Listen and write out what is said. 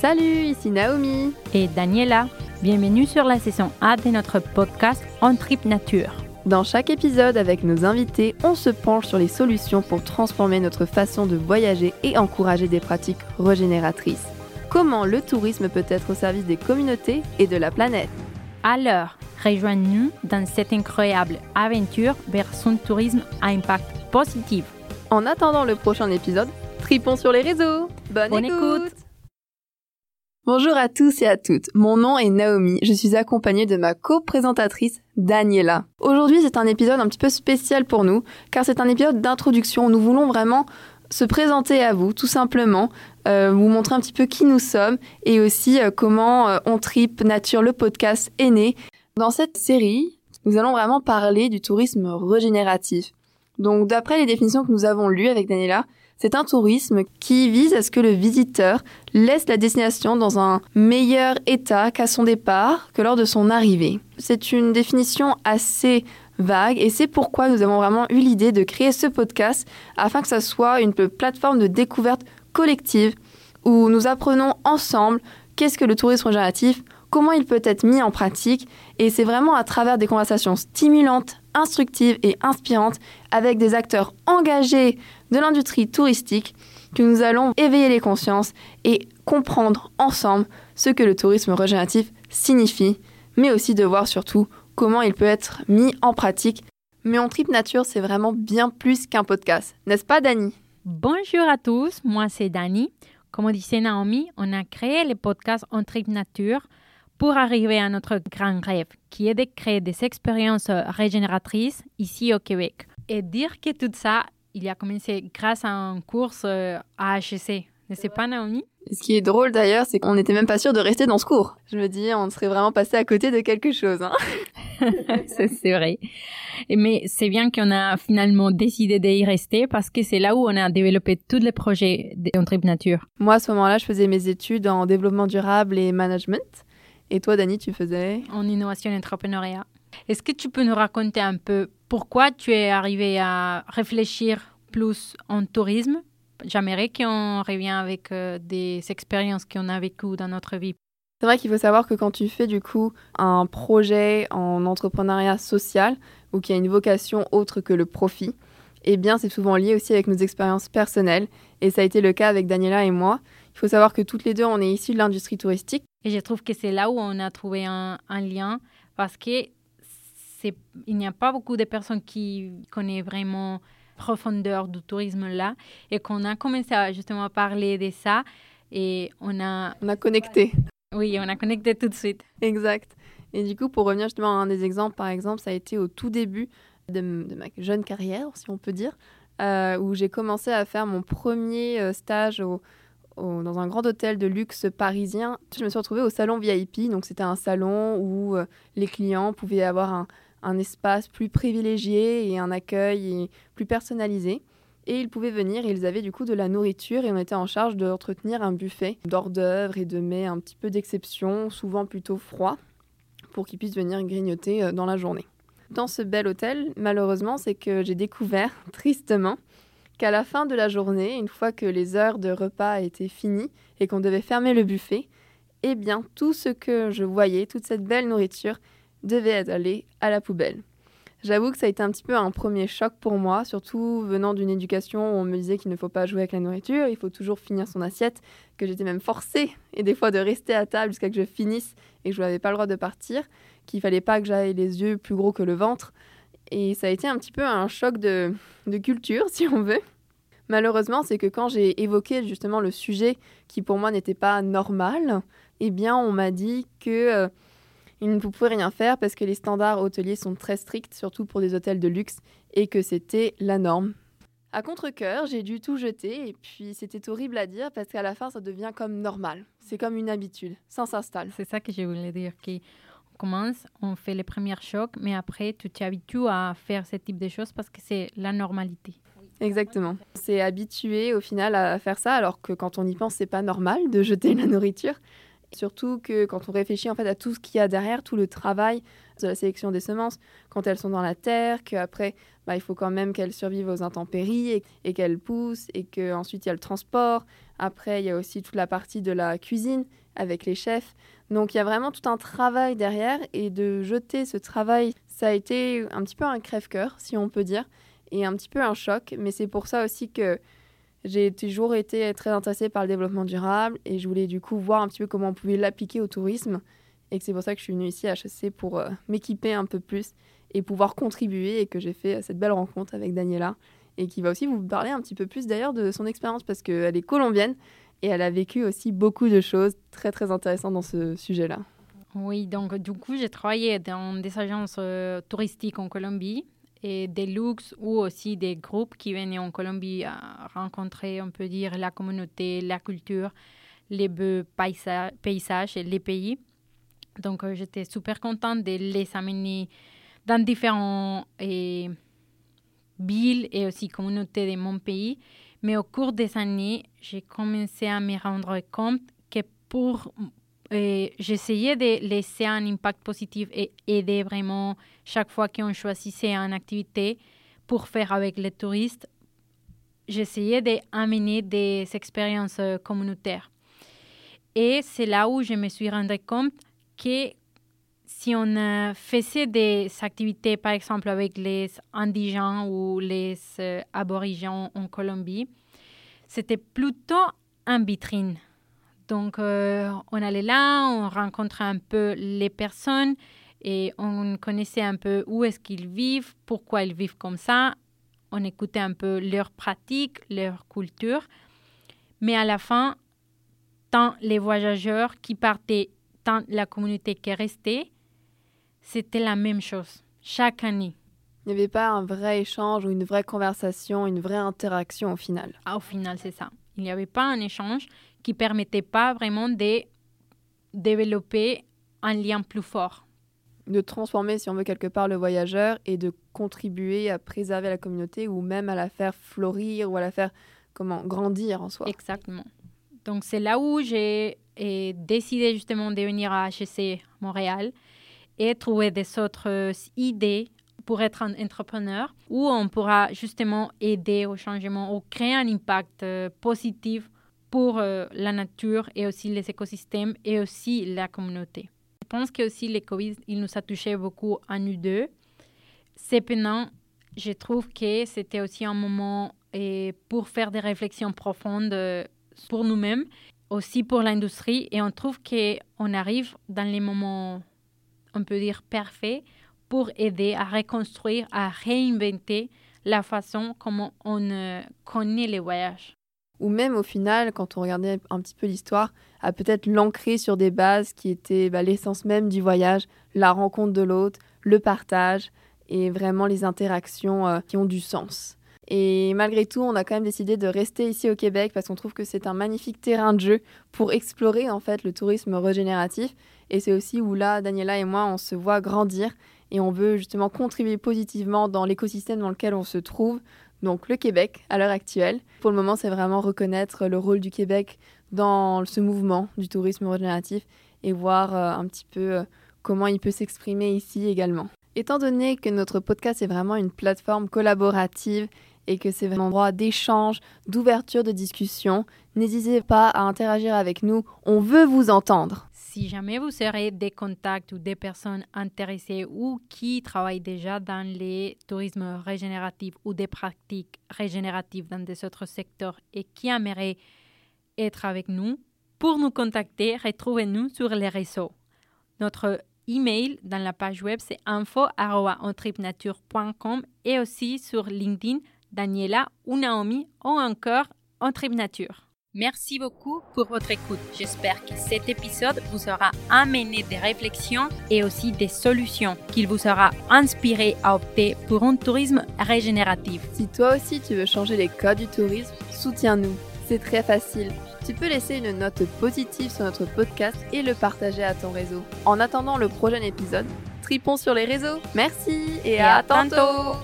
Salut, ici Naomi et Daniela. Bienvenue sur la saison A de notre podcast En Trip Nature. Dans chaque épisode, avec nos invités, on se penche sur les solutions pour transformer notre façon de voyager et encourager des pratiques régénératrices. Comment le tourisme peut être au service des communautés et de la planète? Alors, rejoignez-nous dans cette incroyable aventure vers son tourisme à impact positif. En attendant le prochain épisode, tripons sur les réseaux. Bonne, écoute. Bonjour à tous et à toutes. Mon nom est Naomi. Je suis accompagnée de ma co-présentatrice Daniela. Aujourd'hui, c'est un épisode un petit peu spécial pour nous, car c'est un épisode d'introduction. Nous voulons vraiment se présenter à vous, tout simplement, euh, vous montrer un petit peu qui nous sommes et aussi euh, comment euh, On Trip Nature, le podcast, est né. Dans cette série, nous allons vraiment parler du tourisme régénératif. Donc, d'après les définitions que nous avons lues avec Daniela, c'est un tourisme qui vise à ce que le visiteur laisse la destination dans un meilleur état qu'à son départ, que lors de son arrivée. C'est une définition assez vague et c'est pourquoi nous avons vraiment eu l'idée de créer ce podcast afin que ça soit une plateforme de découverte collective où nous apprenons ensemble qu'est-ce que le tourisme régénératif, comment il peut être mis en pratique et c'est vraiment à travers des conversations stimulantes, instructives et inspirantes avec des acteurs engagés de l'industrie touristique que nous allons éveiller les consciences et comprendre ensemble ce que le tourisme régénératif signifie, mais aussi de voir surtout comment il peut être mis en pratique. Mais en Trip Nature, c'est vraiment bien plus qu'un podcast, n'est-ce pas Dani? Bonjour à tous, moi c'est Dani. Comme disait Naomi, on a créé le podcast En Trip Nature pour arriver à notre grand rêve, qui est de créer des expériences régénératrices ici au Québec. Et dire que tout ça il a commencé grâce à une course euh, à HEC. N'est-ce pas, Naomi Ce qui est drôle d'ailleurs, c'est qu'on n'était même pas sûr de rester dans ce cours. Je me dis, on serait vraiment passé à côté de quelque chose. Hein c'est vrai. Mais c'est bien qu'on a finalement décidé d'y rester parce que c'est là où on a développé tous les projets d'Entreprise Nature. Moi, à ce moment-là, je faisais mes études en développement durable et management. Et toi, Dani, tu faisais? En innovation et entrepreneuriat. Est-ce que tu peux nous raconter un peu pourquoi tu es arrivé à réfléchir plus en tourisme? J'aimerais qu'on revienne avec euh, des expériences qu'on a vécues dans notre vie. C'est vrai qu'il faut savoir que quand tu fais du coup un projet en entrepreneuriat social ou qui a une vocation autre que le profit, eh bien c'est souvent lié aussi avec nos expériences personnelles et ça a été le cas avec Daniela et moi. Il faut savoir que toutes les deux on est issus de l'industrie touristique. Et je trouve que c'est là où on a trouvé un, un lien parce que il n'y a pas beaucoup de personnes qui connaissent vraiment profondeur du tourisme là. Et qu'on a commencé à justement parler de ça et on a on a connecté. Oui on a connecté tout de suite. Exact. Et du coup pour revenir justement à un des exemples par exemple ça a été au tout début de, ma jeune carrière si on peut dire euh, où j'ai commencé à faire mon premier euh, stage au, dans un grand hôtel de luxe parisien. Je me suis retrouvée au salon VIP, donc c'était un salon où euh, les clients pouvaient avoir un, un espace plus privilégié et un accueil plus personnalisé. Et ils pouvaient venir ils avaient du coup de la nourriture et on était en charge d'entretenir un buffet d'hors d'œuvre et de mets un petit peu d'exception, souvent plutôt froid, pour qu'ils puissent venir grignoter euh, dans la journée. Dans ce bel hôtel, malheureusement, c'est que j'ai découvert, tristement, qu'à la fin de la journée, une fois que les heures de repas étaient finies et qu'on devait fermer le buffet, eh bien, tout ce que je voyais, toute cette belle nourriture, devait allé à la poubelle. J'avoue que ça a été un petit peu un premier choc pour moi, surtout venant d'une éducation où on me disait qu'il ne faut pas jouer avec la nourriture, il faut toujours finir son assiette, que j'étais même forcée, et des fois de rester à table jusqu'à que je finisse et que je n'avais pas le droit de partir, qu'il fallait pas que j'aille les yeux plus gros que le ventre. Et ça a été un petit peu un choc de, de culture, si on veut. Malheureusement, c'est que quand j'ai évoqué justement le sujet qui pour moi n'était pas normal, eh bien on m'a dit que... Euh, il ne pouvait rien faire parce que les standards hôteliers sont très stricts, surtout pour des hôtels de luxe, et que c'était la norme. À contre-coeur, j'ai dû tout jeter et puis c'était horrible à dire parce qu'à la fin, ça devient comme normal. C'est comme une habitude, ça s'installe. C'est ça que je voulais dire. qu'on commence, on fait les premiers chocs, mais après, tu t'habitues à faire ce type de choses parce que c'est la normalité. Exactement. C'est habitué au final à faire ça, alors que quand on y pense, c'est pas normal de jeter la nourriture. Surtout que quand on réfléchit en fait à tout ce qu'il y a derrière, tout le travail de la sélection des semences, quand elles sont dans la terre, qu'après bah, il faut quand même qu'elles survivent aux intempéries et, qu'elles poussent, et qu'ensuite il y a le transport. Après, il y a aussi toute la partie de la cuisine avec les chefs. Donc il y a vraiment tout un travail derrière, et de jeter ce travail, ça a été un petit peu un crève-cœur, si on peut dire, et un petit peu un choc. Mais c'est pour ça aussi que j'ai toujours été très intéressée par le développement durable et je voulais du coup voir un petit peu comment on pouvait l'appliquer au tourisme. Et c'est pour ça que je suis venue ici à HSC pour euh, m'équiper un peu plus et pouvoir contribuer et que j'ai fait cette belle rencontre avec Daniela et qui va aussi vous parler un petit peu plus d'ailleurs de son expérience parce qu'elle est colombienne et elle a vécu aussi beaucoup de choses très très intéressantes dans ce sujet-là. Oui, donc du coup j'ai travaillé dans des agences euh, touristiques en Colombie et des luxe ou aussi des groupes qui venaient en Colombie à rencontrer, on peut dire, la communauté, la culture, les beaux paysages et les pays. Donc, euh, j'étais super contente de les amener dans différentes villes et aussi communautés de mon pays. Mais au cours des années, j'ai commencé à me rendre compte que pour j'essayais de laisser un impact positif et aider vraiment chaque fois qu'on choisissait une activité pour faire avec les touristes. J'essayais d'amener des expériences euh, communautaires. Et c'est là où je me suis rendu compte que si on euh, faisait des activités, par exemple avec les indigènes ou les euh, aborigènes en Colombie, c'était plutôt un vitrine donc, euh, on allait là, on rencontrait un peu les personnes et on connaissait un peu où est-ce qu'ils vivent, pourquoi ils vivent comme ça. On écoutait un peu leurs pratiques, leur culture. Mais à la fin, tant les voyageurs qui partaient, tant la communauté qui restait, c'était la même chose chaque année. Il n'y avait pas un vrai échange ou une vraie conversation, une vraie interaction au final. Ah, au final, c'est ça. Il n'y avait pas un échange qui permettait pas vraiment de développer un lien plus fort. De transformer, si on veut, quelque part le voyageur et de contribuer à préserver la communauté ou même à la faire fleurir ou à la faire comment grandir en soi. Exactement. Donc c'est là où j'ai décidé justement de venir à HEC Montréal et trouver des autres idées pour être un entrepreneur où on pourra justement aider au changement ou créer un impact euh, positif pour euh, la nature et aussi les écosystèmes et aussi la communauté. Je pense que aussi le Covid, il nous a touché beaucoup à nous deux. Cependant, je trouve que c'était aussi un moment et pour faire des réflexions profondes euh, pour nous-mêmes, aussi pour l'industrie. Et on trouve qu'on arrive dans les moments, on peut dire, parfaits pour aider à reconstruire, à réinventer la façon comment on euh, connaît les voyages ou même au final, quand on regardait un petit peu l'histoire, à peut-être l'ancrer sur des bases qui étaient bah, l'essence même du voyage, la rencontre de l'autre, le partage et vraiment les interactions euh, qui ont du sens. Et malgré tout, on a quand même décidé de rester ici au Québec parce qu'on trouve que c'est un magnifique terrain de jeu pour explorer en fait le tourisme régénératif. Et c'est aussi où là, Daniela et moi, on se voit grandir et on veut justement contribuer positivement dans l'écosystème dans lequel on se trouve, donc le Québec à l'heure actuelle. Pour le moment, c'est vraiment reconnaître le rôle du Québec dans ce mouvement du tourisme régénératif et voir euh, un petit peu euh, comment il peut s'exprimer ici également. Étant donné que notre podcast est vraiment une plateforme collaborative et que c'est un endroit d'échange, d'ouverture de discussion, n'hésitez pas à interagir avec nous, on veut vous entendre. Si jamais vous serez des contacts ou des personnes intéressées ou qui travaillent déjà dans les tourismes régénératifs ou des pratiques régénératives dans des autres secteurs et qui aimeraient être avec nous, pour nous contacter, retrouvez-nous sur les réseaux. Notre email dans la page web, c'est info.ontripnature.com et aussi sur LinkedIn, Daniela ou Naomi ou encore en Nature. Merci beaucoup pour votre écoute. J'espère que cet épisode vous aura amené des réflexions et aussi des solutions, qu'il vous aura inspiré à opter pour un tourisme régénératif. Si toi aussi tu veux changer les codes du tourisme, soutiens-nous. C'est très facile. Tu peux laisser une note positive sur notre podcast et le partager à ton réseau. En attendant le prochain épisode, tripons sur les réseaux. Merci et, à, tantôt.